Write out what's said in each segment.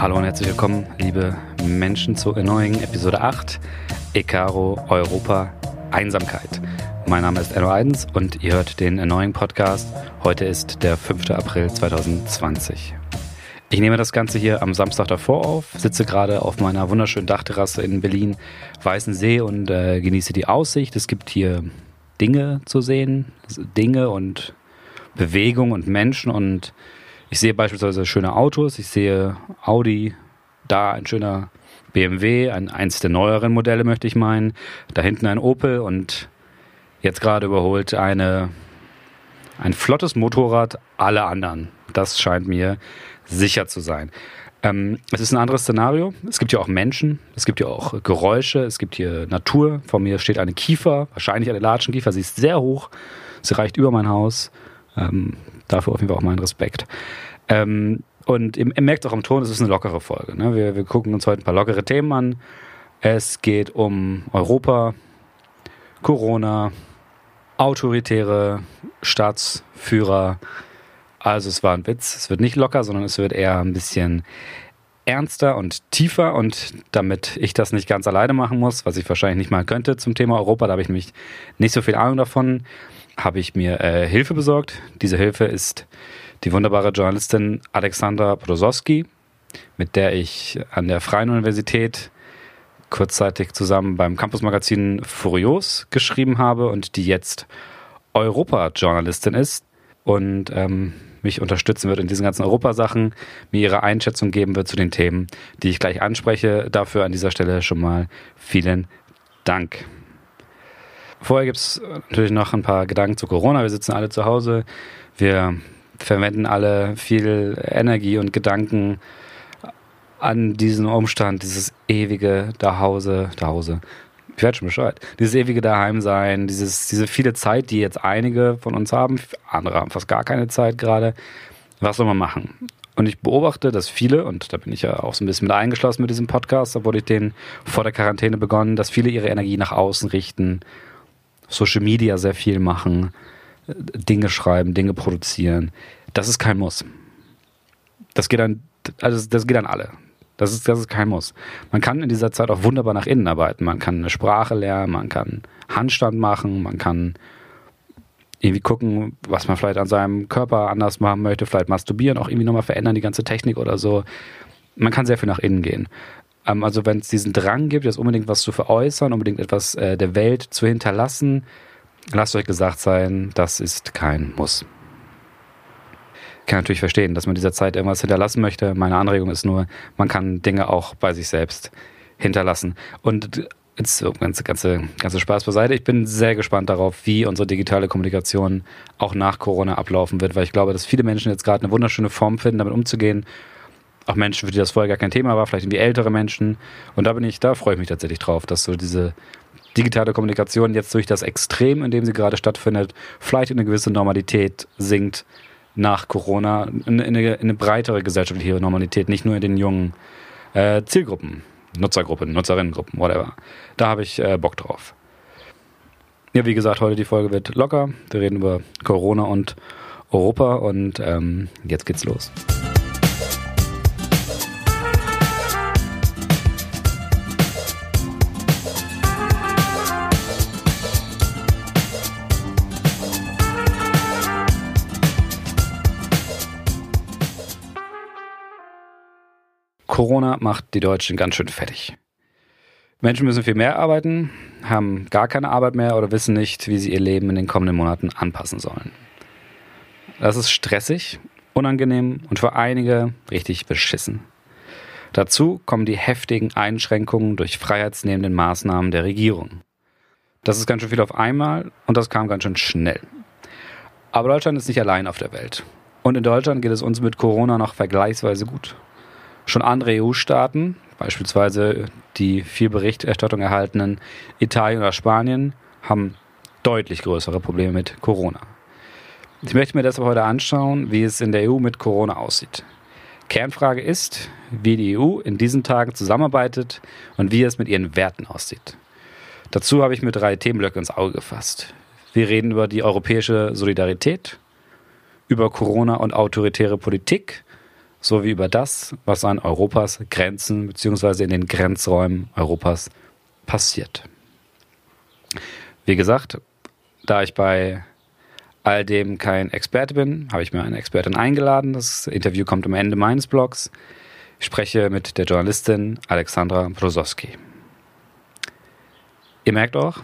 Hallo und herzlich willkommen, liebe Menschen, zu Annoying Episode 8, Ecaro Europa Einsamkeit. Mein Name ist Enno Eidens und ihr hört den Annoying Podcast. Heute ist der 5. April 2020. Ich nehme das Ganze hier am Samstag davor auf, sitze gerade auf meiner wunderschönen Dachterrasse in Berlin, Weißensee und äh, genieße die Aussicht. Es gibt hier Dinge zu sehen, Dinge und Bewegung und Menschen und ich sehe beispielsweise schöne Autos, ich sehe Audi, da ein schöner BMW, ein, eins der neueren Modelle möchte ich meinen, da hinten ein Opel und jetzt gerade überholt eine, ein flottes Motorrad alle anderen. Das scheint mir sicher zu sein. Ähm, es ist ein anderes Szenario. Es gibt hier auch Menschen, es gibt hier auch Geräusche, es gibt hier Natur. Vor mir steht eine Kiefer, wahrscheinlich eine Latschenkiefer. Sie ist sehr hoch, sie reicht über mein Haus. Ähm, dafür auf jeden Fall auch meinen Respekt. Ähm, und ihr, ihr, merkt auch am Ton, es ist eine lockere Folge. Ne? Wir, wir gucken uns heute ein paar lockere Themen an. Es geht um Europa, Corona, autoritäre Staatsführer, also es war ein Witz. Es wird nicht locker, sondern es wird eher ein bisschen ernster und tiefer. Und damit ich das nicht ganz alleine machen muss, was ich wahrscheinlich nicht mal könnte zum Thema Europa, da habe ich mich nicht so viel Ahnung davon, habe ich mir äh, Hilfe besorgt. Diese Hilfe ist die wunderbare Journalistin Alexandra Brozowski, mit der ich an der Freien Universität kurzzeitig zusammen beim Campusmagazin Furios geschrieben habe und die jetzt Europa-Journalistin ist. Und ähm, mich unterstützen wird in diesen ganzen Europasachen, mir ihre Einschätzung geben wird zu den Themen, die ich gleich anspreche. Dafür an dieser Stelle schon mal vielen Dank. Vorher gibt es natürlich noch ein paar Gedanken zu Corona. Wir sitzen alle zu Hause. Wir verwenden alle viel Energie und Gedanken an diesen Umstand, dieses ewige Dahause, Dahause, ich werde schon Bescheid. Dieses ewige Daheimsein, dieses, diese viele Zeit, die jetzt einige von uns haben, andere haben fast gar keine Zeit gerade. Was soll man machen? Und ich beobachte, dass viele, und da bin ich ja auch so ein bisschen mit eingeschlossen mit diesem Podcast, obwohl ich den vor der Quarantäne begonnen, dass viele ihre Energie nach außen richten, Social Media sehr viel machen, Dinge schreiben, Dinge produzieren. Das ist kein Muss. Das geht an, also das geht an alle. Das ist, das ist kein Muss. Man kann in dieser Zeit auch wunderbar nach innen arbeiten. Man kann eine Sprache lernen, man kann Handstand machen, man kann irgendwie gucken, was man vielleicht an seinem Körper anders machen möchte, vielleicht masturbieren, auch irgendwie nochmal verändern, die ganze Technik oder so. Man kann sehr viel nach innen gehen. Ähm, also wenn es diesen Drang gibt, jetzt unbedingt was zu veräußern, unbedingt etwas äh, der Welt zu hinterlassen, lasst euch gesagt sein, das ist kein Muss kann natürlich verstehen, dass man dieser Zeit irgendwas hinterlassen möchte. Meine Anregung ist nur, man kann Dinge auch bei sich selbst hinterlassen. Und jetzt ganze, ganze, ganze Spaß beiseite. Ich bin sehr gespannt darauf, wie unsere digitale Kommunikation auch nach Corona ablaufen wird, weil ich glaube, dass viele Menschen jetzt gerade eine wunderschöne Form finden, damit umzugehen. Auch Menschen, für die das vorher gar kein Thema war, vielleicht irgendwie ältere Menschen. Und da bin ich, da freue ich mich tatsächlich drauf, dass so diese digitale Kommunikation jetzt durch das Extrem, in dem sie gerade stattfindet, vielleicht in eine gewisse Normalität sinkt nach Corona in, in, eine, in eine, breitere gesellschaftliche Normalität, nicht nur in den jungen äh, Zielgruppen, Nutzergruppen, Nutzerinnengruppen, whatever. Da habe ich äh, Bock drauf. Ja, wie gesagt, heute die Folge wird locker. Wir reden über Corona und Europa und ähm, jetzt geht's los. Corona macht die Deutschen ganz schön fertig. Menschen müssen viel mehr arbeiten, haben gar keine Arbeit mehr oder wissen nicht, wie sie ihr Leben in den kommenden Monaten anpassen sollen. Das ist stressig, unangenehm und für einige richtig beschissen. Dazu kommen die heftigen Einschränkungen durch freiheitsnehmenden Maßnahmen der Regierung. Das ist ganz schön viel auf einmal und das kam ganz schön schnell. Aber Deutschland ist nicht allein auf der Welt. Und in Deutschland geht es uns mit Corona noch vergleichsweise gut. Schon andere EU-Staaten, beispielsweise die viel Berichterstattung erhaltenen Italien oder Spanien, haben deutlich größere Probleme mit Corona. Ich möchte mir deshalb heute anschauen, wie es in der EU mit Corona aussieht. Kernfrage ist, wie die EU in diesen Tagen zusammenarbeitet und wie es mit ihren Werten aussieht. Dazu habe ich mir drei Themenblöcke ins Auge gefasst. Wir reden über die europäische Solidarität, über Corona und autoritäre Politik sowie über das, was an Europas Grenzen bzw. in den Grenzräumen Europas passiert. Wie gesagt, da ich bei all dem kein Experte bin, habe ich mir eine Expertin eingeladen. Das Interview kommt am Ende meines Blogs. Ich spreche mit der Journalistin Alexandra Brosowski. Ihr merkt auch,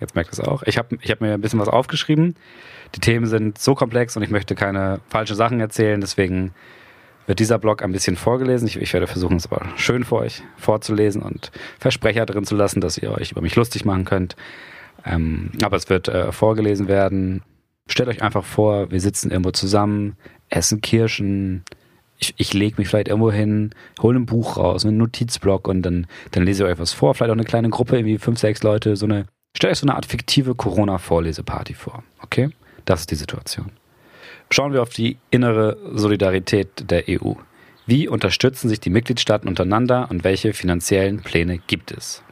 jetzt merkt es auch, ich habe ich hab mir ein bisschen was aufgeschrieben. Die Themen sind so komplex und ich möchte keine falschen Sachen erzählen, deswegen wird dieser Blog ein bisschen vorgelesen. Ich, ich, werde versuchen, es aber schön für euch vorzulesen und Versprecher drin zu lassen, dass ihr euch über mich lustig machen könnt. Ähm, aber es wird äh, vorgelesen werden. Stellt euch einfach vor, wir sitzen irgendwo zusammen, essen Kirschen. Ich, ich lege mich vielleicht irgendwo hin, hole ein Buch raus, einen Notizblock und dann, dann lese ich euch was vor. Vielleicht auch eine kleine Gruppe, irgendwie fünf, sechs Leute. So eine, stellt euch so eine Art fiktive Corona-Vorleseparty vor. Okay? Das ist die Situation. Schauen wir auf die innere Solidarität der EU. Wie unterstützen sich die Mitgliedstaaten untereinander und welche finanziellen Pläne gibt es?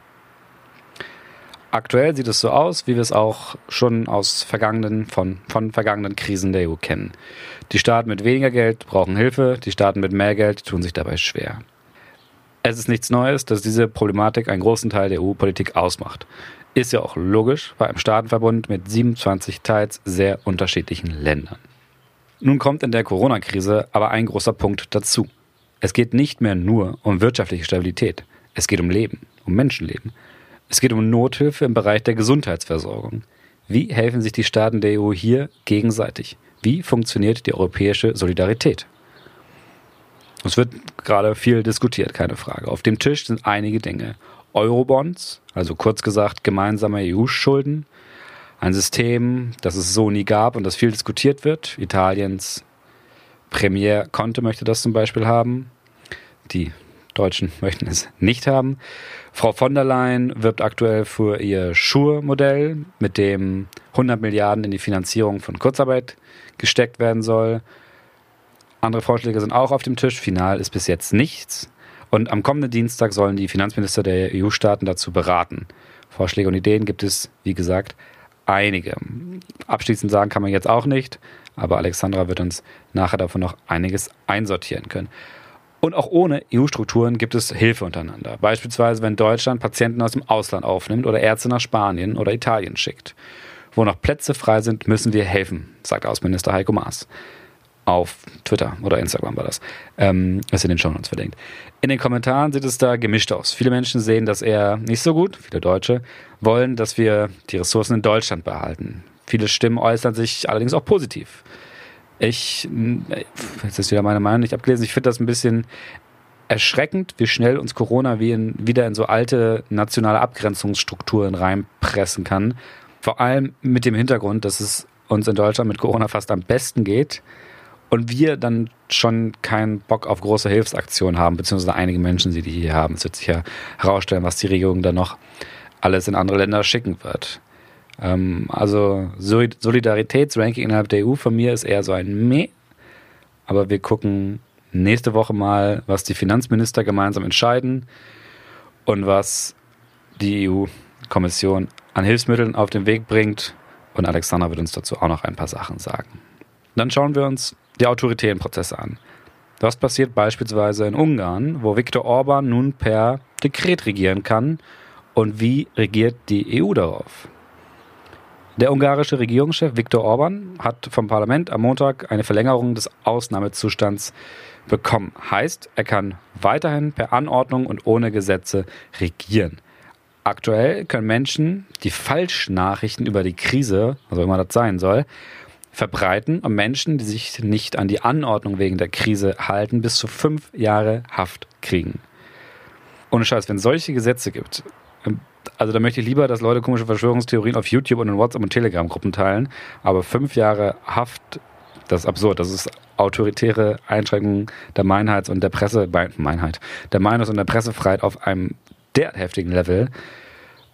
Aktuell sieht es so aus, wie wir es auch schon aus vergangenen, von, von vergangenen Krisen der EU kennen. Die Staaten mit weniger Geld brauchen Hilfe, die Staaten mit mehr Geld tun sich dabei schwer. Es ist nichts Neues, dass diese Problematik einen großen Teil der EU-Politik ausmacht. Ist ja auch logisch bei einem Staatenverbund mit 27 teils sehr unterschiedlichen Ländern. Nun kommt in der Corona-Krise aber ein großer Punkt dazu. Es geht nicht mehr nur um wirtschaftliche Stabilität. Es geht um Leben, um Menschenleben. Es geht um Nothilfe im Bereich der Gesundheitsversorgung. Wie helfen sich die Staaten der EU hier gegenseitig? Wie funktioniert die europäische Solidarität? Es wird gerade viel diskutiert, keine Frage. Auf dem Tisch sind einige Dinge. Eurobonds, also kurz gesagt gemeinsame EU-Schulden, ein System, das es so nie gab und das viel diskutiert wird. Italiens Premier Conte möchte das zum Beispiel haben. Die Deutschen möchten es nicht haben. Frau von der Leyen wirbt aktuell für ihr Schur-Modell, mit dem 100 Milliarden in die Finanzierung von Kurzarbeit gesteckt werden soll. Andere Vorschläge sind auch auf dem Tisch. Final ist bis jetzt nichts. Und am kommenden Dienstag sollen die Finanzminister der EU-Staaten dazu beraten. Vorschläge und Ideen gibt es, wie gesagt, einige. Abschließend sagen kann man jetzt auch nicht, aber Alexandra wird uns nachher davon noch einiges einsortieren können. Und auch ohne EU-Strukturen gibt es Hilfe untereinander. Beispielsweise, wenn Deutschland Patienten aus dem Ausland aufnimmt oder Ärzte nach Spanien oder Italien schickt. Wo noch Plätze frei sind, müssen wir helfen, sagt Außenminister Heiko Maas. Auf Twitter oder Instagram war das. Ähm, ist in den Show Notes verlinkt. In den Kommentaren sieht es da gemischt aus. Viele Menschen sehen das eher nicht so gut. Viele Deutsche wollen, dass wir die Ressourcen in Deutschland behalten. Viele Stimmen äußern sich allerdings auch positiv. Ich, jetzt ist wieder meine Meinung nicht abgelesen, ich finde das ein bisschen erschreckend, wie schnell uns Corona wie in, wieder in so alte nationale Abgrenzungsstrukturen reinpressen kann. Vor allem mit dem Hintergrund, dass es uns in Deutschland mit Corona fast am besten geht und wir dann schon keinen Bock auf große Hilfsaktionen haben, beziehungsweise einige Menschen, die die hier haben. Es wird sich ja herausstellen, was die Regierung dann noch alles in andere Länder schicken wird. Ähm, also Solidaritätsranking innerhalb der EU von mir ist eher so ein Meh. Aber wir gucken nächste Woche mal, was die Finanzminister gemeinsam entscheiden und was die EU-Kommission an Hilfsmitteln auf den Weg bringt. Und Alexander wird uns dazu auch noch ein paar Sachen sagen. Dann schauen wir uns die autoritären Prozesse an. Was passiert beispielsweise in Ungarn, wo Viktor Orban nun per Dekret regieren kann und wie regiert die EU darauf? Der ungarische Regierungschef Viktor Orban hat vom Parlament am Montag eine Verlängerung des Ausnahmezustands bekommen. Heißt, er kann weiterhin per Anordnung und ohne Gesetze regieren. Aktuell können Menschen die Falschnachrichten über die Krise, also immer das sein soll, verbreiten und Menschen, die sich nicht an die Anordnung wegen der Krise halten, bis zu fünf Jahre Haft kriegen. Ohne Scheiß, wenn es solche Gesetze gibt, also da möchte ich lieber, dass Leute komische Verschwörungstheorien auf YouTube und in WhatsApp und Telegram-Gruppen teilen. Aber fünf Jahre Haft, das ist absurd. Das ist autoritäre Einschränkung der Meinheits- und der Presse, Meinheit, der Meinungs- und der Pressefreiheit auf einem derart heftigen Level.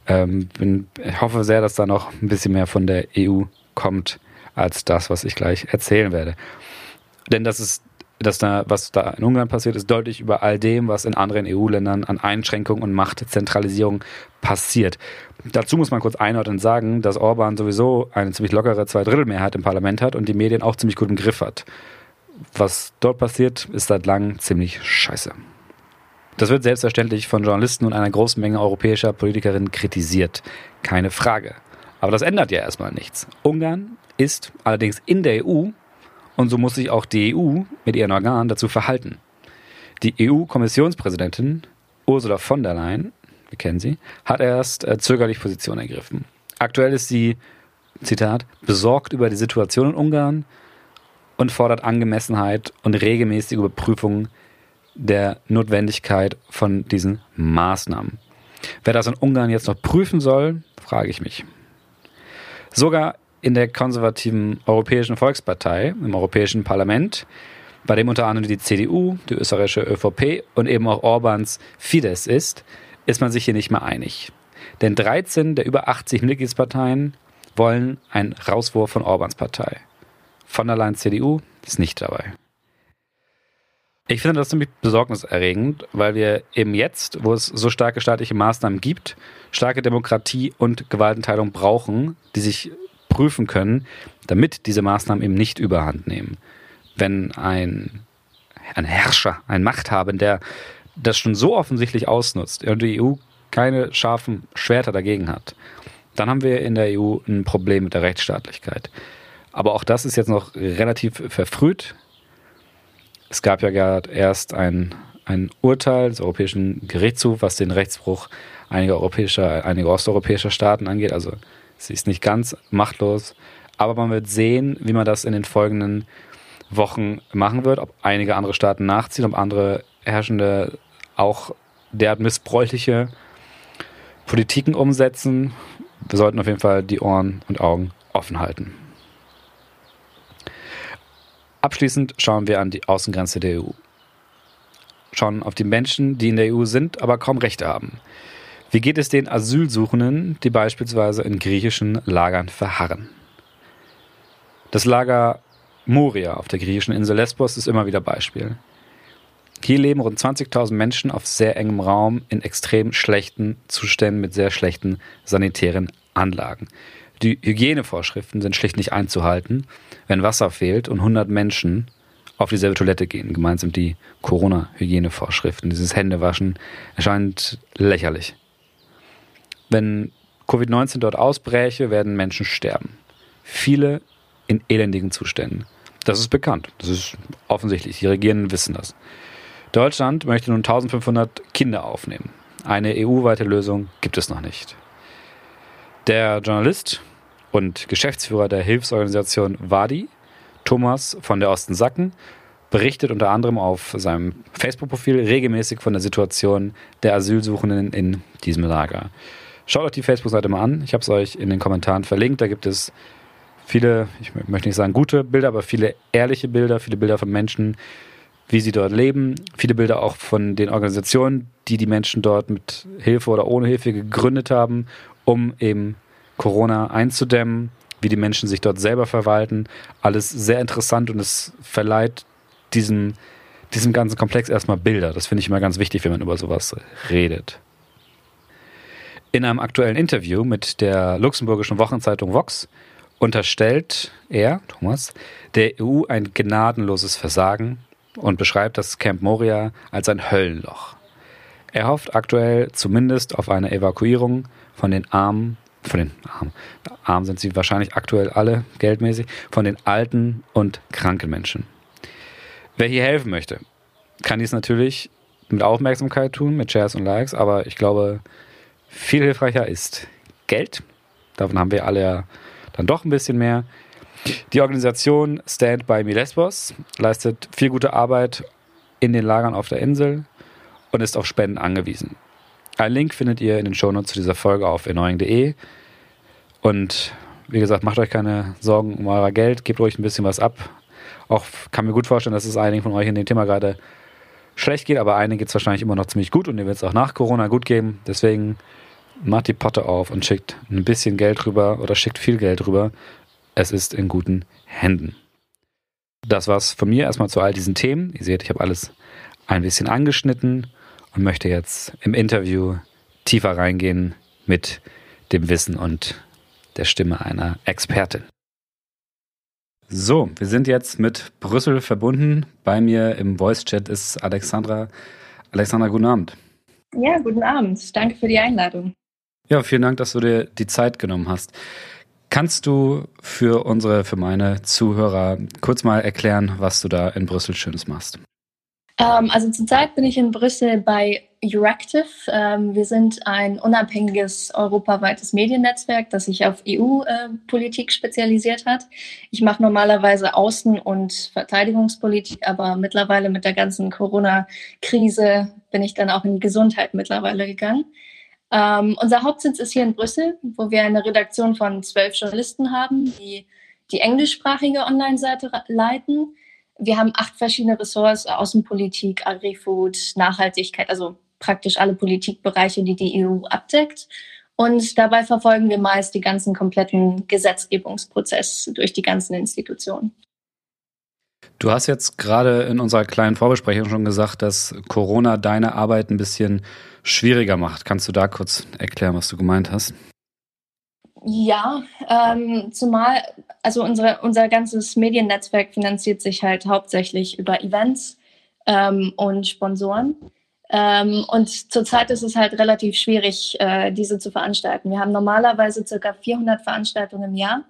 Ähm, bin, ich hoffe sehr, dass da noch ein bisschen mehr von der EU kommt als das, was ich gleich erzählen werde. Denn das ist dass da, was da in Ungarn passiert, ist deutlich über all dem, was in anderen EU-Ländern an Einschränkungen und Machtzentralisierung passiert. Dazu muss man kurz einordnen sagen, dass Orban sowieso eine ziemlich lockere Zweidrittelmehrheit im Parlament hat und die Medien auch ziemlich gut im Griff hat. was dort passiert, ist seit langem ziemlich scheiße. Das wird selbstverständlich von Journalisten und einer großen Menge europäischer Politikerinnen kritisiert. Keine Frage. Aber das ändert ja erstmal nichts. Ungarn ist allerdings in der EU und so muss sich auch die EU mit ihren Organen dazu verhalten. Die EU-Kommissionspräsidentin Ursula von der Leyen, wir kennen sie, hat erst äh, zögerlich Position ergriffen. Aktuell ist sie, Zitat, besorgt über die Situation in Ungarn und fordert Angemessenheit und regelmäßige Überprüfung der Notwendigkeit von diesen Maßnahmen. Wer das in Ungarn jetzt noch prüfen soll, frage ich mich. Sogar in der konservativen Europäischen Volkspartei, im Europäischen Parlament, bei dem unter anderem die CDU, die österreichische ÖVP und eben auch Orbans Fidesz ist, ist man sich hier nicht mehr einig. Denn 13 der über 80 Mitgliedsparteien wollen einen Rauswurf von Orbans Partei. Von der Leyen CDU ist nicht dabei. Ich finde das ziemlich besorgniserregend, weil wir eben jetzt, wo es so starke staatliche Maßnahmen gibt, starke Demokratie und Gewaltenteilung brauchen, die sich prüfen können, damit diese Maßnahmen eben nicht überhand nehmen. Wenn ein, ein Herrscher, ein Machthabender das schon so offensichtlich ausnutzt und die EU keine scharfen Schwerter dagegen hat, dann haben wir in der EU ein Problem mit der Rechtsstaatlichkeit. Aber auch das ist jetzt noch relativ verfrüht. Es gab ja gerade erst ein, ein Urteil des Europäischen Gerichtshofs, was den Rechtsbruch einiger europäischer, einiger osteuropäischer Staaten angeht. Also sie ist nicht ganz machtlos. Aber man wird sehen, wie man das in den folgenden Wochen machen wird, ob einige andere Staaten nachziehen, ob andere Herrschende auch derart missbräuchliche Politiken umsetzen. Wir sollten auf jeden Fall die Ohren und Augen offen halten. Abschließend schauen wir an die Außengrenze der EU. Schauen auf die Menschen, die in der EU sind, aber kaum Rechte haben. Wie geht es den Asylsuchenden, die beispielsweise in griechischen Lagern verharren? Das Lager Moria auf der griechischen Insel Lesbos ist immer wieder Beispiel. Hier leben rund 20.000 Menschen auf sehr engem Raum in extrem schlechten Zuständen mit sehr schlechten sanitären Anlagen. Die Hygienevorschriften sind schlicht nicht einzuhalten, wenn Wasser fehlt und 100 Menschen auf dieselbe Toilette gehen. Gemeint sind die Corona-Hygienevorschriften. Dieses Händewaschen erscheint lächerlich. Wenn Covid-19 dort ausbräche, werden Menschen sterben. Viele in elendigen Zuständen. Das ist bekannt. Das ist offensichtlich. Die Regierenden wissen das. Deutschland möchte nun 1500 Kinder aufnehmen. Eine EU-weite Lösung gibt es noch nicht. Der Journalist und Geschäftsführer der Hilfsorganisation WADI, Thomas von der Osten Sacken, berichtet unter anderem auf seinem Facebook-Profil regelmäßig von der Situation der Asylsuchenden in diesem Lager. Schaut euch die Facebook-Seite mal an. Ich habe es euch in den Kommentaren verlinkt. Da gibt es viele, ich möchte nicht sagen gute Bilder, aber viele ehrliche Bilder, viele Bilder von Menschen, wie sie dort leben, viele Bilder auch von den Organisationen, die die Menschen dort mit Hilfe oder ohne Hilfe gegründet haben, um eben Corona einzudämmen, wie die Menschen sich dort selber verwalten. Alles sehr interessant und es verleiht diesem, diesem ganzen Komplex erstmal Bilder. Das finde ich immer ganz wichtig, wenn man über sowas redet. In einem aktuellen Interview mit der luxemburgischen Wochenzeitung Vox unterstellt er, Thomas, der EU ein gnadenloses Versagen und beschreibt das Camp Moria als ein Höllenloch. Er hofft aktuell zumindest auf eine Evakuierung von den armen von den Armen, arm sind sie wahrscheinlich aktuell alle geldmäßig, von den alten und kranken Menschen. Wer hier helfen möchte, kann dies natürlich mit Aufmerksamkeit tun, mit Shares und Likes, aber ich glaube, viel hilfreicher ist Geld. Davon haben wir alle dann doch ein bisschen mehr. Die Organisation Stand by Me Lesbos leistet viel gute Arbeit in den Lagern auf der Insel und ist auf Spenden angewiesen. Einen Link findet ihr in den Shownotes zu dieser Folge auf erneuing.de. Und wie gesagt, macht euch keine Sorgen um euer Geld, gebt ruhig ein bisschen was ab. Auch kann mir gut vorstellen, dass es einigen von euch in dem Thema gerade schlecht geht, aber einigen geht es wahrscheinlich immer noch ziemlich gut und ihr wird es auch nach Corona gut geben. Deswegen macht die Potte auf und schickt ein bisschen Geld rüber oder schickt viel Geld rüber. Es ist in guten Händen. Das war's von mir erstmal zu all diesen Themen. Ihr seht, ich habe alles ein bisschen angeschnitten und möchte jetzt im Interview tiefer reingehen mit dem Wissen und der Stimme einer Expertin. So, wir sind jetzt mit Brüssel verbunden. Bei mir im Voice-Chat ist Alexandra. Alexandra, guten Abend. Ja, guten Abend. Danke für die Einladung. Ja, vielen Dank, dass du dir die Zeit genommen hast. Kannst du für unsere, für meine Zuhörer kurz mal erklären, was du da in Brüssel Schönes machst? Ähm, also zurzeit bin ich in Brüssel bei Euractiv. Ähm, wir sind ein unabhängiges europaweites Mediennetzwerk, das sich auf EU-Politik äh, spezialisiert hat. Ich mache normalerweise Außen- und Verteidigungspolitik, aber mittlerweile mit der ganzen Corona-Krise bin ich dann auch in die Gesundheit mittlerweile gegangen. Ähm, unser Hauptsitz ist hier in Brüssel, wo wir eine Redaktion von zwölf Journalisten haben, die die englischsprachige Online-Seite leiten. Wir haben acht verschiedene Ressorts, Außenpolitik, Agri-Food, Nachhaltigkeit, also praktisch alle Politikbereiche, die die EU abdeckt. Und dabei verfolgen wir meist die ganzen kompletten Gesetzgebungsprozess durch die ganzen Institutionen. Du hast jetzt gerade in unserer kleinen Vorbesprechung schon gesagt, dass Corona deine Arbeit ein bisschen schwieriger macht. Kannst du da kurz erklären, was du gemeint hast? Ja, ähm, zumal, also unsere, unser ganzes Mediennetzwerk finanziert sich halt hauptsächlich über Events ähm, und Sponsoren. Ähm, und zurzeit ist es halt relativ schwierig, äh, diese zu veranstalten. Wir haben normalerweise circa 400 Veranstaltungen im Jahr.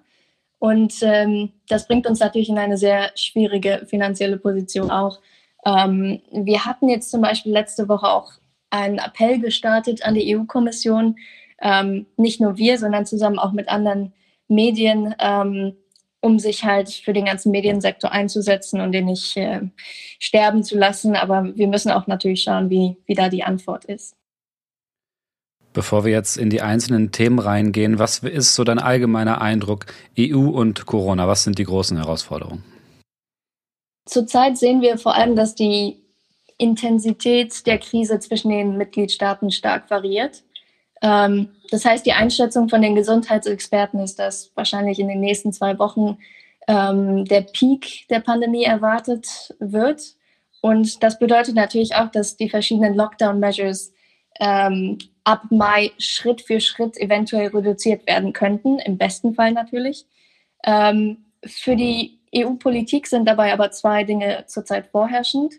Und ähm, das bringt uns natürlich in eine sehr schwierige finanzielle Position auch. Ähm, wir hatten jetzt zum Beispiel letzte Woche auch einen Appell gestartet an die EU-Kommission, ähm, nicht nur wir, sondern zusammen auch mit anderen Medien, ähm, um sich halt für den ganzen Mediensektor einzusetzen und den nicht äh, sterben zu lassen. Aber wir müssen auch natürlich schauen, wie, wie da die Antwort ist. Bevor wir jetzt in die einzelnen Themen reingehen, was ist so dein allgemeiner Eindruck EU und Corona? Was sind die großen Herausforderungen? Zurzeit sehen wir vor allem, dass die Intensität der Krise zwischen den Mitgliedstaaten stark variiert. Ähm, das heißt, die Einschätzung von den Gesundheitsexperten ist, dass wahrscheinlich in den nächsten zwei Wochen ähm, der Peak der Pandemie erwartet wird. Und das bedeutet natürlich auch, dass die verschiedenen Lockdown-Measures ähm, ab Mai Schritt für Schritt eventuell reduziert werden könnten, im besten Fall natürlich. Ähm, für die EU-Politik sind dabei aber zwei Dinge zurzeit vorherrschend.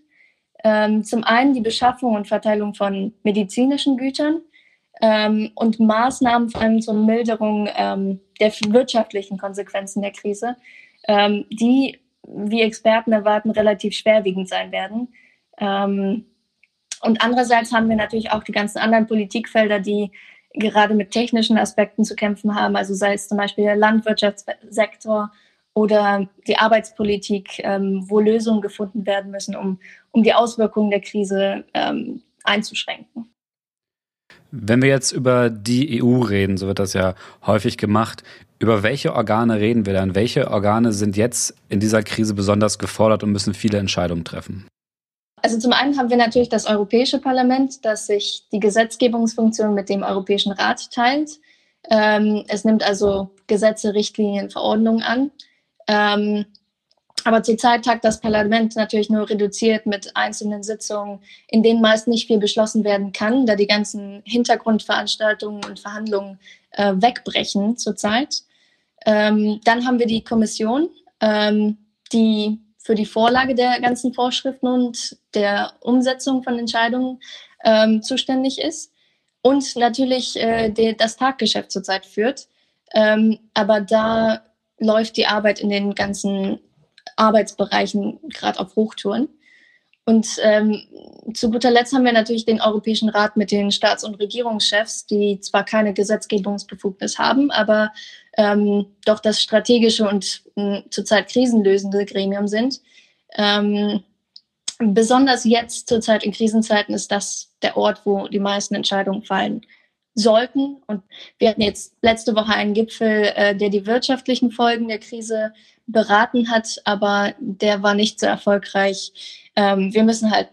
Ähm, zum einen die Beschaffung und Verteilung von medizinischen Gütern ähm, und Maßnahmen vor allem zur Milderung ähm, der wirtschaftlichen Konsequenzen der Krise, ähm, die, wie Experten erwarten, relativ schwerwiegend sein werden. Ähm, und andererseits haben wir natürlich auch die ganzen anderen Politikfelder, die gerade mit technischen Aspekten zu kämpfen haben, also sei es zum Beispiel der Landwirtschaftssektor oder die Arbeitspolitik, ähm, wo Lösungen gefunden werden müssen, um, um die Auswirkungen der Krise ähm, einzuschränken. Wenn wir jetzt über die EU reden, so wird das ja häufig gemacht, über welche Organe reden wir dann? Welche Organe sind jetzt in dieser Krise besonders gefordert und müssen viele Entscheidungen treffen? Also zum einen haben wir natürlich das Europäische Parlament, das sich die Gesetzgebungsfunktion mit dem Europäischen Rat teilt. Ähm, es nimmt also Gesetze, Richtlinien, Verordnungen an. Aber zurzeit tagt das Parlament natürlich nur reduziert mit einzelnen Sitzungen, in denen meist nicht viel beschlossen werden kann, da die ganzen Hintergrundveranstaltungen und Verhandlungen äh, wegbrechen zurzeit. Ähm, dann haben wir die Kommission, ähm, die für die Vorlage der ganzen Vorschriften und der Umsetzung von Entscheidungen ähm, zuständig ist und natürlich äh, die, das Taggeschäft zurzeit führt. Ähm, aber da läuft die Arbeit in den ganzen Arbeitsbereichen gerade auf Hochtouren. Und ähm, zu guter Letzt haben wir natürlich den Europäischen Rat mit den Staats- und Regierungschefs, die zwar keine Gesetzgebungsbefugnis haben, aber ähm, doch das strategische und äh, zurzeit krisenlösende Gremium sind. Ähm, besonders jetzt zurzeit in Krisenzeiten ist das der Ort, wo die meisten Entscheidungen fallen sollten. Und wir hatten jetzt letzte Woche einen Gipfel, äh, der die wirtschaftlichen Folgen der Krise beraten hat, aber der war nicht so erfolgreich. Ähm, wir müssen halt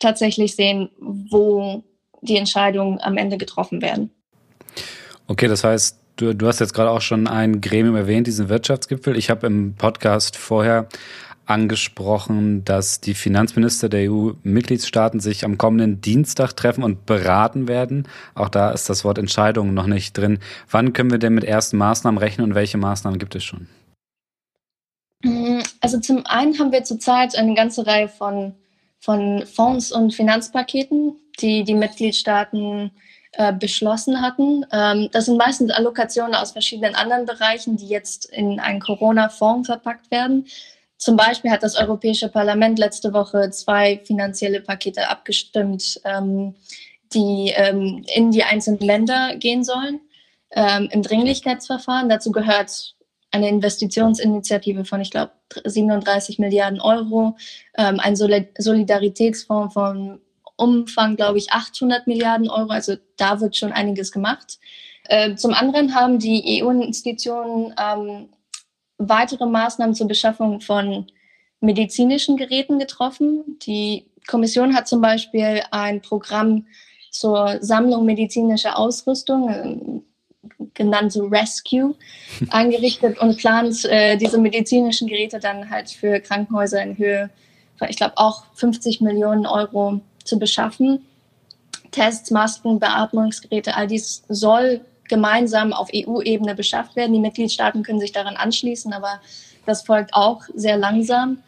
tatsächlich sehen, wo die Entscheidungen am Ende getroffen werden. Okay, das heißt, du, du hast jetzt gerade auch schon ein Gremium erwähnt, diesen Wirtschaftsgipfel. Ich habe im Podcast vorher angesprochen, dass die Finanzminister der EU-Mitgliedstaaten sich am kommenden Dienstag treffen und beraten werden. Auch da ist das Wort Entscheidung noch nicht drin. Wann können wir denn mit ersten Maßnahmen rechnen und welche Maßnahmen gibt es schon? Mm, also zum einen haben wir zurzeit eine ganze Reihe von, von Fonds und Finanzpaketen, die die Mitgliedstaaten äh, beschlossen hatten. Ähm, das sind meistens Allokationen aus verschiedenen anderen Bereichen, die jetzt in einen Corona-Fonds verpackt werden. Zum Beispiel hat das Europäische Parlament letzte Woche zwei finanzielle Pakete abgestimmt, ähm, die ähm, in die einzelnen Länder gehen sollen ähm, im Dringlichkeitsverfahren. Dazu gehört eine Investitionsinitiative von, ich glaube, 37 Milliarden Euro, ähm, ein Solidaritätsfonds von Umfang, glaube ich, 800 Milliarden Euro. Also da wird schon einiges gemacht. Äh, zum anderen haben die EU-Institutionen ähm, weitere Maßnahmen zur Beschaffung von medizinischen Geräten getroffen. Die Kommission hat zum Beispiel ein Programm zur Sammlung medizinischer Ausrüstung, äh, genannt so Rescue, eingerichtet und plant, äh, diese medizinischen Geräte dann halt für Krankenhäuser in Höhe, ich glaube auch 50 Millionen Euro zu beschaffen. Tests, Masken, Beatmungsgeräte, all dies soll gemeinsam auf EU-Ebene beschafft werden. Die Mitgliedstaaten können sich daran anschließen, aber das folgt auch sehr langsam.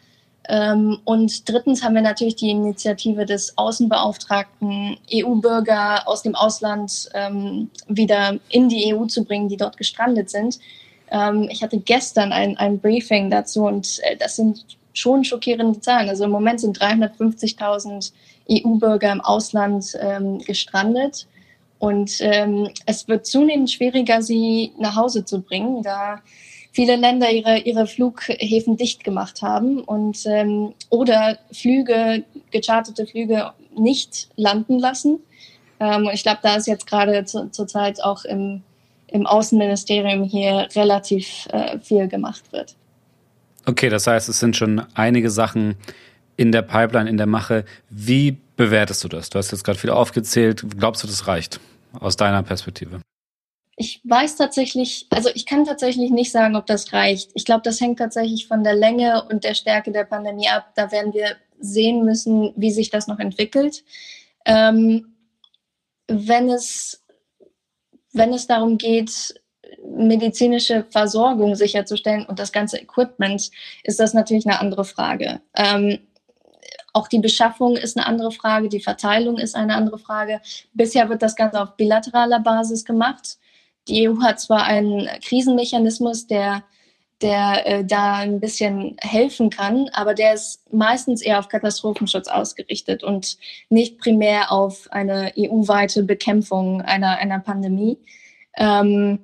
Ähm, und drittens haben wir natürlich die Initiative des Außenbeauftragten, EU-Bürger aus dem Ausland ähm, wieder in die EU zu bringen, die dort gestrandet sind. Ähm, ich hatte gestern ein, ein Briefing dazu und äh, das sind schon schockierende Zahlen. Also im Moment sind 350.000 EU-Bürger im Ausland gestrandet. Und es wird zunehmend schwieriger, sie nach Hause zu bringen, da viele Länder ihre, ihre Flughäfen dicht gemacht haben und ähm, oder Flüge, gecharterte Flüge nicht landen lassen. Ähm, und ich glaube, da ist jetzt gerade zu, zurzeit auch im, im Außenministerium hier relativ äh, viel gemacht wird. Okay, das heißt, es sind schon einige Sachen in der Pipeline, in der Mache. Wie bewertest du das? Du hast jetzt gerade viel aufgezählt. Glaubst du, das reicht aus deiner Perspektive? Ich weiß tatsächlich, also ich kann tatsächlich nicht sagen, ob das reicht. Ich glaube, das hängt tatsächlich von der Länge und der Stärke der Pandemie ab. Da werden wir sehen müssen, wie sich das noch entwickelt. Ähm, wenn es, wenn es darum geht, medizinische Versorgung sicherzustellen und das ganze Equipment, ist das natürlich eine andere Frage. Ähm, auch die Beschaffung ist eine andere Frage, die Verteilung ist eine andere Frage. Bisher wird das Ganze auf bilateraler Basis gemacht. Die EU hat zwar einen Krisenmechanismus, der, der äh, da ein bisschen helfen kann, aber der ist meistens eher auf Katastrophenschutz ausgerichtet und nicht primär auf eine EU-weite Bekämpfung einer, einer Pandemie. Ähm,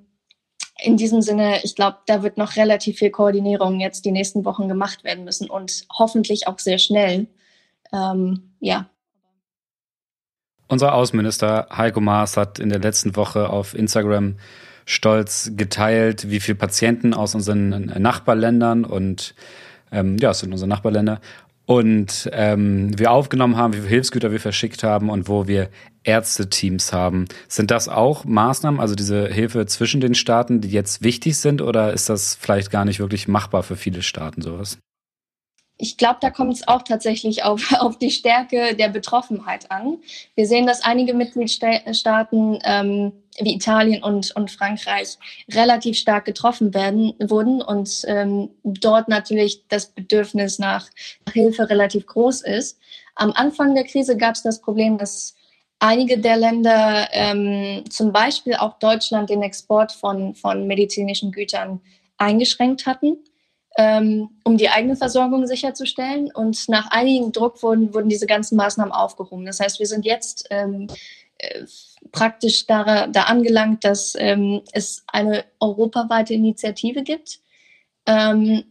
in diesem Sinne, ich glaube, da wird noch relativ viel Koordinierung jetzt die nächsten Wochen gemacht werden müssen und hoffentlich auch sehr schnell. Ähm, ja. Unser Außenminister Heiko Maas hat in der letzten Woche auf Instagram stolz geteilt, wie viele Patienten aus unseren Nachbarländern und ähm, ja, es sind unsere Nachbarländer und ähm, wir aufgenommen haben, wie viele Hilfsgüter wir verschickt haben und wo wir Ärzteteams haben. Sind das auch Maßnahmen, also diese Hilfe zwischen den Staaten, die jetzt wichtig sind, oder ist das vielleicht gar nicht wirklich machbar für viele Staaten sowas? Ich glaube, da kommt es auch tatsächlich auf, auf die Stärke der Betroffenheit an. Wir sehen, dass einige Mitgliedstaaten ähm, wie Italien und, und Frankreich relativ stark getroffen werden, wurden und ähm, dort natürlich das Bedürfnis nach, nach Hilfe relativ groß ist. Am Anfang der Krise gab es das Problem, dass einige der Länder, ähm, zum Beispiel auch Deutschland, den Export von, von medizinischen Gütern eingeschränkt hatten ähm, um die eigene Versorgung sicherzustellen. Und nach einigem Druck wurden, wurden diese ganzen Maßnahmen aufgehoben. Das heißt, wir sind jetzt ähm, äh, praktisch da, da angelangt, dass ähm, es eine europaweite Initiative gibt. Ähm,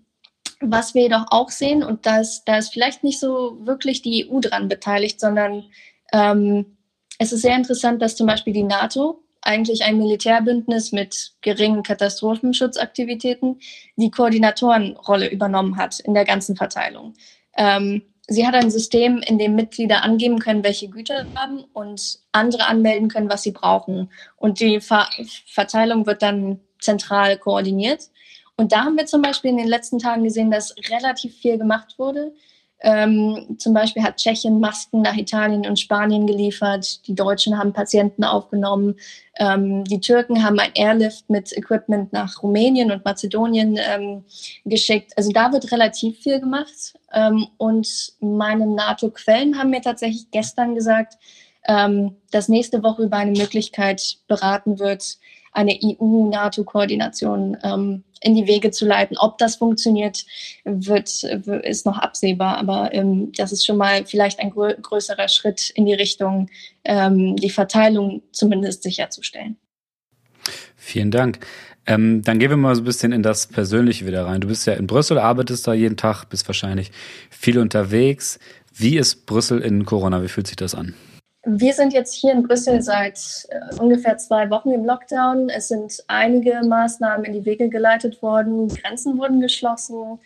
was wir jedoch auch sehen, und da ist, da ist vielleicht nicht so wirklich die EU dran beteiligt, sondern ähm, es ist sehr interessant, dass zum Beispiel die NATO eigentlich ein Militärbündnis mit geringen Katastrophenschutzaktivitäten die Koordinatorenrolle übernommen hat in der ganzen Verteilung. Ähm, sie hat ein System, in dem Mitglieder angeben können, welche Güter sie haben und andere anmelden können, was sie brauchen. Und die Ver Verteilung wird dann zentral koordiniert. Und da haben wir zum Beispiel in den letzten Tagen gesehen, dass relativ viel gemacht wurde. Ähm, zum Beispiel hat Tschechien Masken nach Italien und Spanien geliefert. Die Deutschen haben Patienten aufgenommen. Ähm, die Türken haben ein Airlift mit Equipment nach Rumänien und Mazedonien ähm, geschickt. Also da wird relativ viel gemacht. Ähm, und meine NATO-Quellen haben mir tatsächlich gestern gesagt, ähm, dass nächste Woche über eine Möglichkeit beraten wird, eine EU-NATO-Koordination ähm, in die Wege zu leiten. Ob das funktioniert, wird, ist noch absehbar. Aber ähm, das ist schon mal vielleicht ein grö größerer Schritt in die Richtung, ähm, die Verteilung zumindest sicherzustellen. Vielen Dank. Ähm, dann gehen wir mal so ein bisschen in das Persönliche wieder rein. Du bist ja in Brüssel, arbeitest da jeden Tag, bist wahrscheinlich viel unterwegs. Wie ist Brüssel in Corona? Wie fühlt sich das an? Wir sind jetzt hier in Brüssel seit äh, ungefähr zwei Wochen im Lockdown. Es sind einige Maßnahmen in die Wege geleitet worden. Grenzen wurden geschlossen.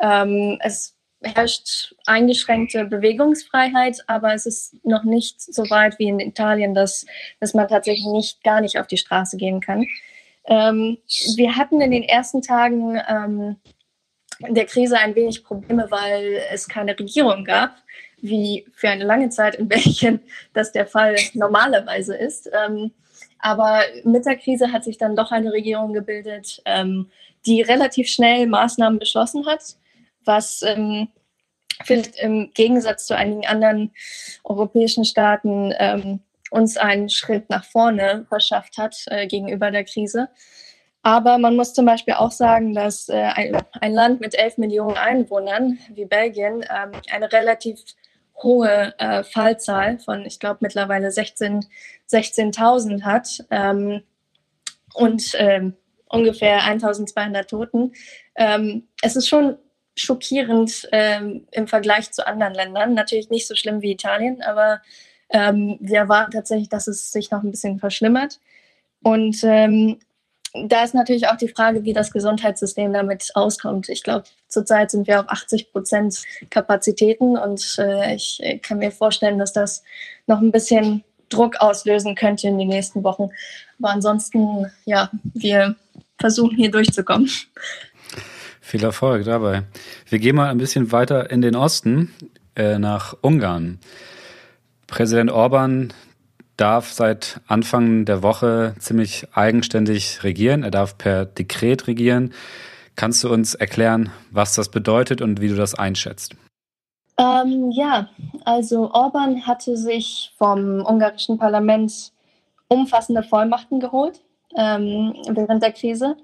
Ähm, es herrscht eingeschränkte Bewegungsfreiheit, aber es ist noch nicht so weit wie in Italien, dass, dass man tatsächlich nicht gar nicht auf die Straße gehen kann. Ähm, wir hatten in den ersten Tagen ähm, der Krise ein wenig Probleme, weil es keine Regierung gab wie für eine lange Zeit in Belgien das der Fall normalerweise ist. Ähm, aber mit der Krise hat sich dann doch eine Regierung gebildet, ähm, die relativ schnell Maßnahmen beschlossen hat, was ähm, vielleicht im Gegensatz zu einigen anderen europäischen Staaten ähm, uns einen Schritt nach vorne verschafft hat äh, gegenüber der Krise. Aber man muss zum Beispiel auch sagen, dass äh, ein, ein, Land mit 11 Millionen Einwohnern wie Belgien ähm, eine relativ hohe äh, Fallzahl von, ich glaube, mittlerweile 16.000 16 hat ähm, und ähm, ungefähr 1200 Toten. Ähm, es ist schon schockierend ähm, im Vergleich zu anderen Ländern. Natürlich nicht so schlimm wie Italien, aber ähm, wir erwarten tatsächlich, dass es sich noch ein bisschen verschlimmert. Und ähm, da ist natürlich auch die Frage, wie das Gesundheitssystem damit auskommt. Ich glaube, zurzeit sind wir auf 80 Prozent Kapazitäten und äh, ich kann mir vorstellen, dass das noch ein bisschen Druck auslösen könnte in den nächsten Wochen. Aber ansonsten, ja, wir versuchen hier durchzukommen. Viel Erfolg dabei. Wir gehen mal ein bisschen weiter in den Osten, äh, nach Ungarn. Präsident Orban darf seit Anfang der Woche ziemlich eigenständig regieren. Er darf per Dekret regieren. Kannst du uns erklären, was das bedeutet und wie du das einschätzt? Ähm, ja, also Orban hatte sich vom ungarischen Parlament umfassende Vollmachten geholt ähm, während der Krise.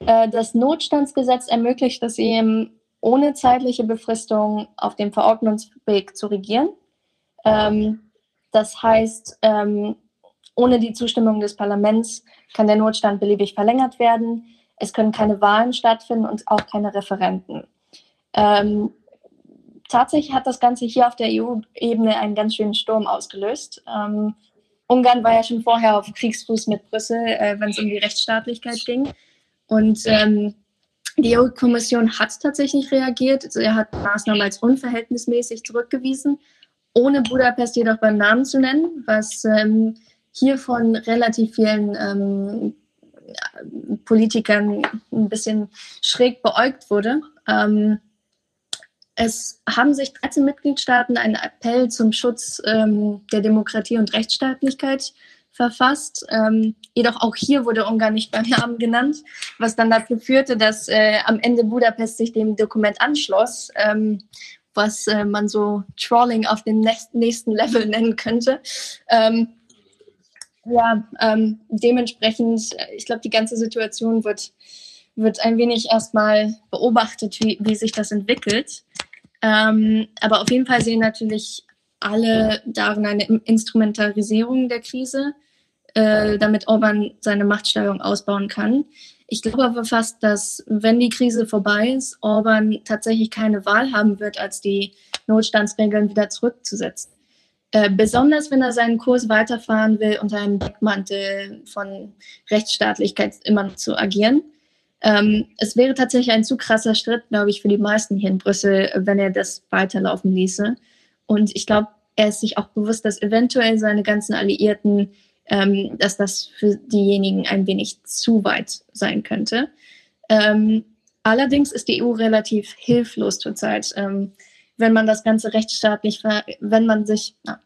Äh, das Notstandsgesetz ermöglicht es ihm, ohne zeitliche Befristung auf dem Verordnungsweg zu regieren. Ähm, das heißt, ähm, ohne die Zustimmung des Parlaments kann der Notstand beliebig verlängert werden. Es können keine Wahlen stattfinden und auch keine Referenten. Ähm, tatsächlich hat das Ganze hier auf der EU-Ebene einen ganz schönen Sturm ausgelöst. Ähm, Ungarn war ja schon vorher auf Kriegsfuß mit Brüssel, äh, wenn es um die Rechtsstaatlichkeit ging. Und ähm, die EU-Kommission hat tatsächlich reagiert. Also er hat Maßnahmen als unverhältnismäßig zurückgewiesen ohne Budapest jedoch beim Namen zu nennen, was ähm, hier von relativ vielen ähm, Politikern ein bisschen schräg beäugt wurde. Ähm, es haben sich 13 Mitgliedstaaten einen Appell zum Schutz ähm, der Demokratie und Rechtsstaatlichkeit verfasst. Ähm, jedoch auch hier wurde Ungarn nicht beim Namen genannt, was dann dazu führte, dass äh, am Ende Budapest sich dem Dokument anschloss ähm, was äh, man so Trolling auf dem nächsten Level nennen könnte. Ähm, ja, ähm, dementsprechend, äh, ich glaube, die ganze Situation wird, wird ein wenig erstmal beobachtet, wie, wie sich das entwickelt. Ähm, aber auf jeden Fall sehen natürlich alle darin eine Instrumentalisierung der Krise, äh, damit Orban seine Machtsteuerung ausbauen kann. Ich glaube aber fast, dass wenn die Krise vorbei ist, Orban tatsächlich keine Wahl haben wird, als die Notstandsregeln wieder zurückzusetzen. Äh, besonders wenn er seinen Kurs weiterfahren will, unter einem Deckmantel von Rechtsstaatlichkeit immer noch zu agieren. Ähm, es wäre tatsächlich ein zu krasser Schritt, glaube ich, für die meisten hier in Brüssel, wenn er das weiterlaufen ließe. Und ich glaube, er ist sich auch bewusst, dass eventuell seine ganzen Alliierten ähm, dass das für diejenigen ein wenig zu weit sein könnte. Ähm, allerdings ist die EU relativ hilflos zurzeit. Ähm, wenn man das Ganze rechtsstaatlich, wenn man sich, na,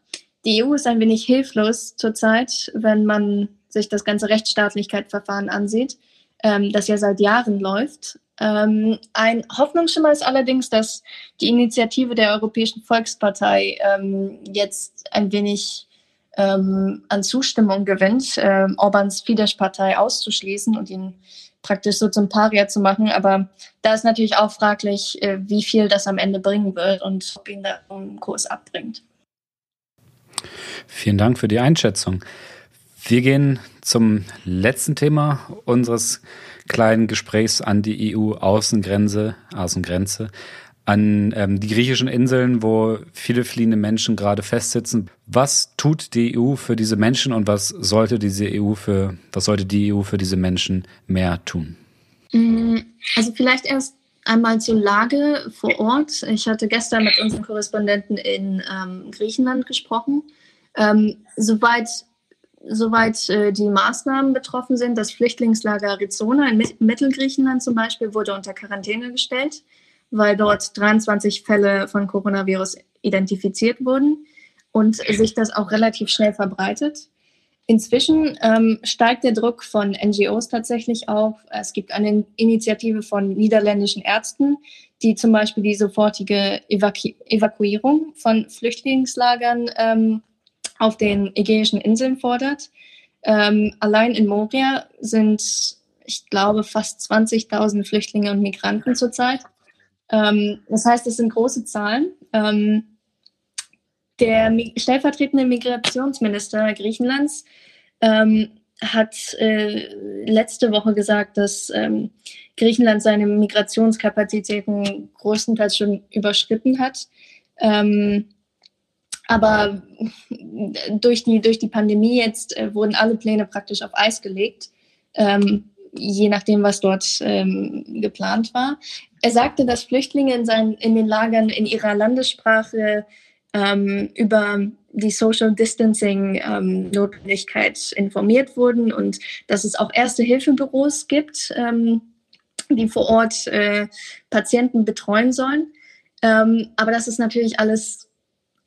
die EU ist ein wenig hilflos zurzeit, wenn man sich das ganze Rechtsstaatlichkeitsverfahren ansieht, ähm, das ja seit Jahren läuft. Ähm, ein Hoffnungsschimmer ist allerdings, dass die Initiative der Europäischen Volkspartei ähm, jetzt ein wenig ähm, an Zustimmung gewinnt, ähm, Orbans Fidesz-Partei auszuschließen und ihn praktisch so zum Paria zu machen. Aber da ist natürlich auch fraglich, äh, wie viel das am Ende bringen wird und ob ihn da einen Kurs abbringt. Vielen Dank für die Einschätzung. Wir gehen zum letzten Thema unseres kleinen Gesprächs an die EU-Außengrenze, Außengrenze, an ähm, die griechischen Inseln, wo viele fliehende Menschen gerade festsitzen. Was tut die EU für diese Menschen und was sollte diese EU für, was sollte die EU für diese Menschen mehr tun? Mm, also vielleicht erst einmal zur Lage vor Ort. Ich hatte gestern mit unseren Korrespondenten in ähm, Griechenland gesprochen. Ähm, soweit soweit äh, die Maßnahmen betroffen sind, das Flüchtlingslager Arizona in Mittelgriechenland zum Beispiel wurde unter Quarantäne gestellt, weil dort 23 Fälle von Coronavirus identifiziert wurden und sich das auch relativ schnell verbreitet. Inzwischen ähm, steigt der Druck von NGOs tatsächlich auf. Es gibt eine Initiative von niederländischen Ärzten, die zum Beispiel die sofortige Evaku Evakuierung von Flüchtlingslagern ähm, auf den Ägäischen Inseln fordert. Ähm, allein in Moria sind, ich glaube, fast 20.000 Flüchtlinge und Migranten zurzeit. Ähm, das heißt, es sind große Zahlen. Ähm, der stellvertretende Migrationsminister Griechenlands ähm, hat äh, letzte Woche gesagt, dass ähm, Griechenland seine Migrationskapazitäten größtenteils schon überschritten hat. Ähm, aber durch die, durch die Pandemie jetzt äh, wurden alle Pläne praktisch auf Eis gelegt, ähm, je nachdem, was dort ähm, geplant war. Er sagte, dass Flüchtlinge in, seinen, in den Lagern in ihrer Landessprache ähm, über die Social Distancing ähm, Notwendigkeit informiert wurden und dass es auch erste Hilfebüros gibt, ähm, die vor Ort äh, Patienten betreuen sollen. Ähm, aber das ist natürlich alles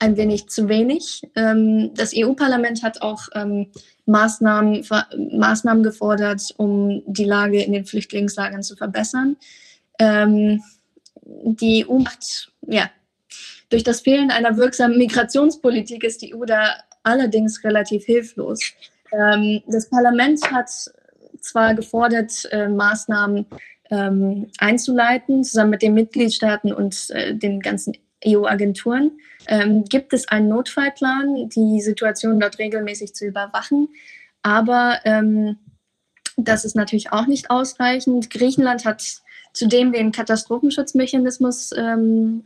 ein wenig zu wenig. Ähm, das EU-Parlament hat auch ähm, Maßnahmen, Maßnahmen gefordert, um die Lage in den Flüchtlingslagern zu verbessern. Ähm, die EU macht, ja, durch das Fehlen einer wirksamen Migrationspolitik ist die EU da allerdings relativ hilflos. das Parlament hat zwar gefordert, äh, Maßnahmen einzuleiten, zusammen mit den Mitgliedstaaten und äh, den ganzen EU-Agenturen ähm, gibt es einen Notfallplan, die Situation dort regelmäßig zu überwachen. Aber ähm, das ist natürlich auch nicht ausreichend. Griechenland hat zudem den Katastrophenschutzmechanismus ähm,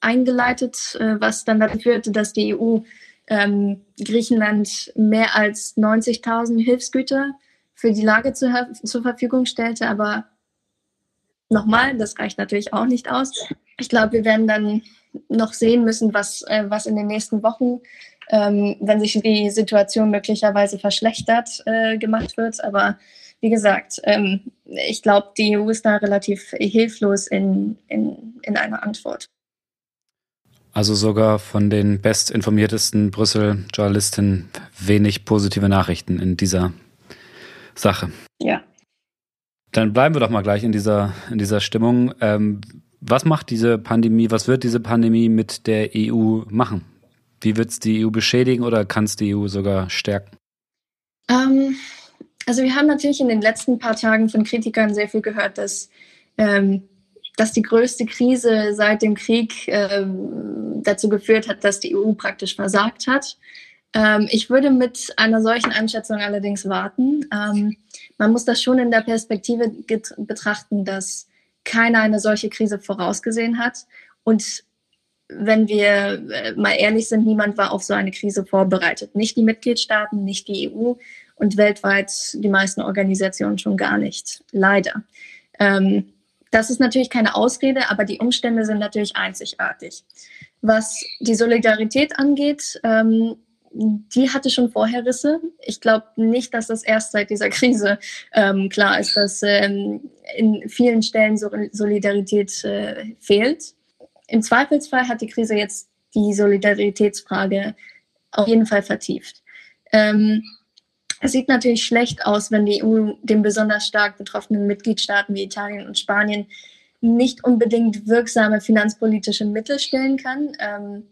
eingeleitet, äh, was dann dazu führte, dass die EU ähm, Griechenland mehr als 90.000 Hilfsgüter für die Lage zu, zur Verfügung stellte. Aber nochmal, das reicht natürlich auch nicht aus. Ich glaube, wir werden dann noch sehen müssen, was, äh, was in den nächsten Wochen, ähm, wenn sich die Situation möglicherweise verschlechtert, äh, gemacht wird. Aber wie gesagt, ähm, ich glaube, die EU ist da relativ hilflos in, in, in einer Antwort. Also sogar von den bestinformiertesten Brüssel-Journalisten wenig positive Nachrichten in dieser Sache. Ja. Dann bleiben wir doch mal gleich in dieser, in dieser Stimmung. Ähm, was macht diese Pandemie, was wird diese Pandemie mit der EU machen? Wie wird es die EU beschädigen oder kann es die EU sogar stärken? Ähm, also wir haben natürlich in den letzten paar Tagen von Kritikern sehr viel gehört, dass, ähm, dass die größte Krise seit dem Krieg ähm, dazu geführt hat, dass die EU praktisch versagt hat. Ähm, ich würde mit einer solchen Einschätzung allerdings warten. Ähm, man muss das schon in der Perspektive betrachten, dass keiner eine solche Krise vorausgesehen hat. Und wenn wir äh, mal ehrlich sind, niemand war auf so eine Krise vorbereitet. Nicht die Mitgliedstaaten, nicht die EU und weltweit die meisten Organisationen schon gar nicht. Leider. Ähm, das ist natürlich keine Ausrede, aber die Umstände sind natürlich einzigartig. Was die Solidarität angeht, ähm, die hatte schon vorher Risse. Ich glaube nicht, dass das erst seit dieser Krise ähm, klar ist, dass ähm, in vielen Stellen Solidarität äh, fehlt. Im Zweifelsfall hat die Krise jetzt die Solidaritätsfrage auf jeden Fall vertieft. Ähm, es sieht natürlich schlecht aus, wenn die EU den besonders stark betroffenen Mitgliedstaaten wie Italien und Spanien nicht unbedingt wirksame finanzpolitische Mittel stellen kann. Ähm,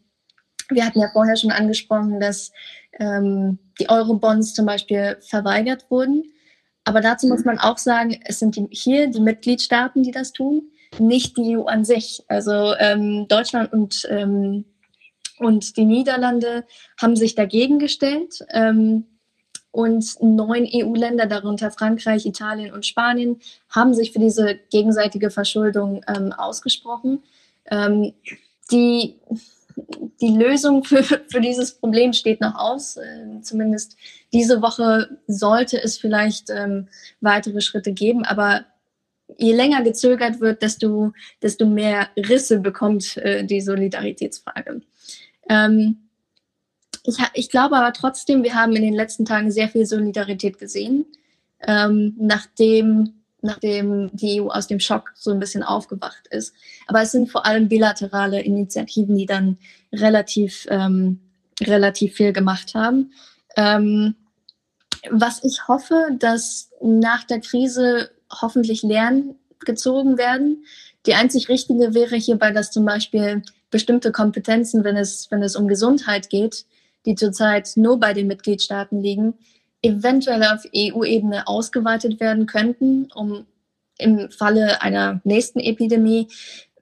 wir hatten ja vorher schon angesprochen, dass ähm, die Eurobonds zum Beispiel verweigert wurden. Aber dazu muss man auch sagen, es sind die, hier die Mitgliedstaaten, die das tun, nicht die EU an sich. Also ähm, Deutschland und, ähm, und die Niederlande haben sich dagegen gestellt. Ähm, und neun EU-Länder, darunter Frankreich, Italien und Spanien, haben sich für diese gegenseitige Verschuldung ähm, ausgesprochen. Ähm, die die Lösung für, für dieses Problem steht noch aus. Äh, zumindest diese Woche sollte es vielleicht ähm, weitere Schritte geben, aber je länger gezögert wird, desto, desto mehr Risse bekommt äh, die Solidaritätsfrage. Ähm, ich, ich, glaube aber trotzdem, wir haben in den letzten Tagen sehr viel Solidarität gesehen, ähm, nachdem nachdem die EU aus dem Schock so ein bisschen aufgewacht ist. Aber es sind vor allem bilaterale Initiativen, die dann relativ, ähm, relativ viel gemacht haben. Ähm, was ich hoffe, dass nach der Krise hoffentlich Lernen gezogen werden. Die einzig richtige wäre hierbei, dass zum Beispiel bestimmte Kompetenzen, wenn es, wenn es um Gesundheit geht, die zurzeit nur bei den Mitgliedstaaten liegen, eventuell auf EU-Ebene ausgeweitet werden könnten, um im Falle einer nächsten Epidemie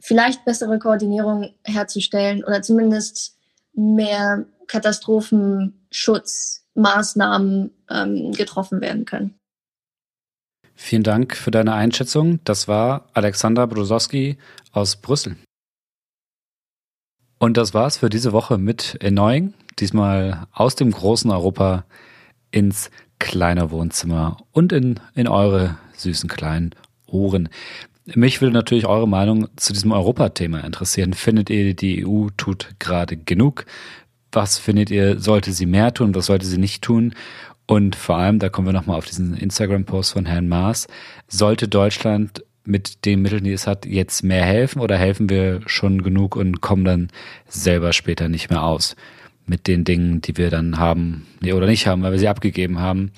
vielleicht bessere Koordinierung herzustellen oder zumindest mehr Katastrophenschutzmaßnahmen ähm, getroffen werden können. Vielen Dank für deine Einschätzung. Das war Alexander Brusowski aus Brüssel. Und das war's für diese Woche mit Annoying. Diesmal aus dem großen Europa ins kleine Wohnzimmer und in, in eure süßen kleinen Ohren. Mich würde natürlich eure Meinung zu diesem Europathema interessieren. Findet ihr, die EU tut gerade genug? Was findet ihr, sollte sie mehr tun? Was sollte sie nicht tun? Und vor allem, da kommen wir nochmal auf diesen Instagram-Post von Herrn Maas, sollte Deutschland mit den Mitteln, die es hat, jetzt mehr helfen oder helfen wir schon genug und kommen dann selber später nicht mehr aus? Mit den Dingen, die wir dann haben nee, oder nicht haben, weil wir sie abgegeben haben.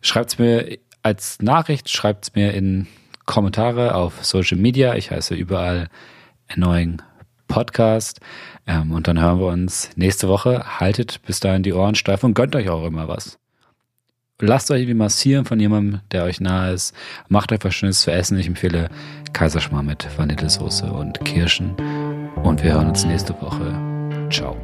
Schreibt es mir als Nachricht, schreibt es mir in Kommentare auf Social Media. Ich heiße überall Annoying Podcast. Ähm, und dann hören wir uns nächste Woche. Haltet bis dahin die Ohren steif und gönnt euch auch immer was. Lasst euch irgendwie massieren von jemandem, der euch nahe ist. Macht euch was Schönes zu essen. Ich empfehle Kaiserschmarrn mit Vanillesoße und Kirschen. Und wir hören uns nächste Woche. Ciao.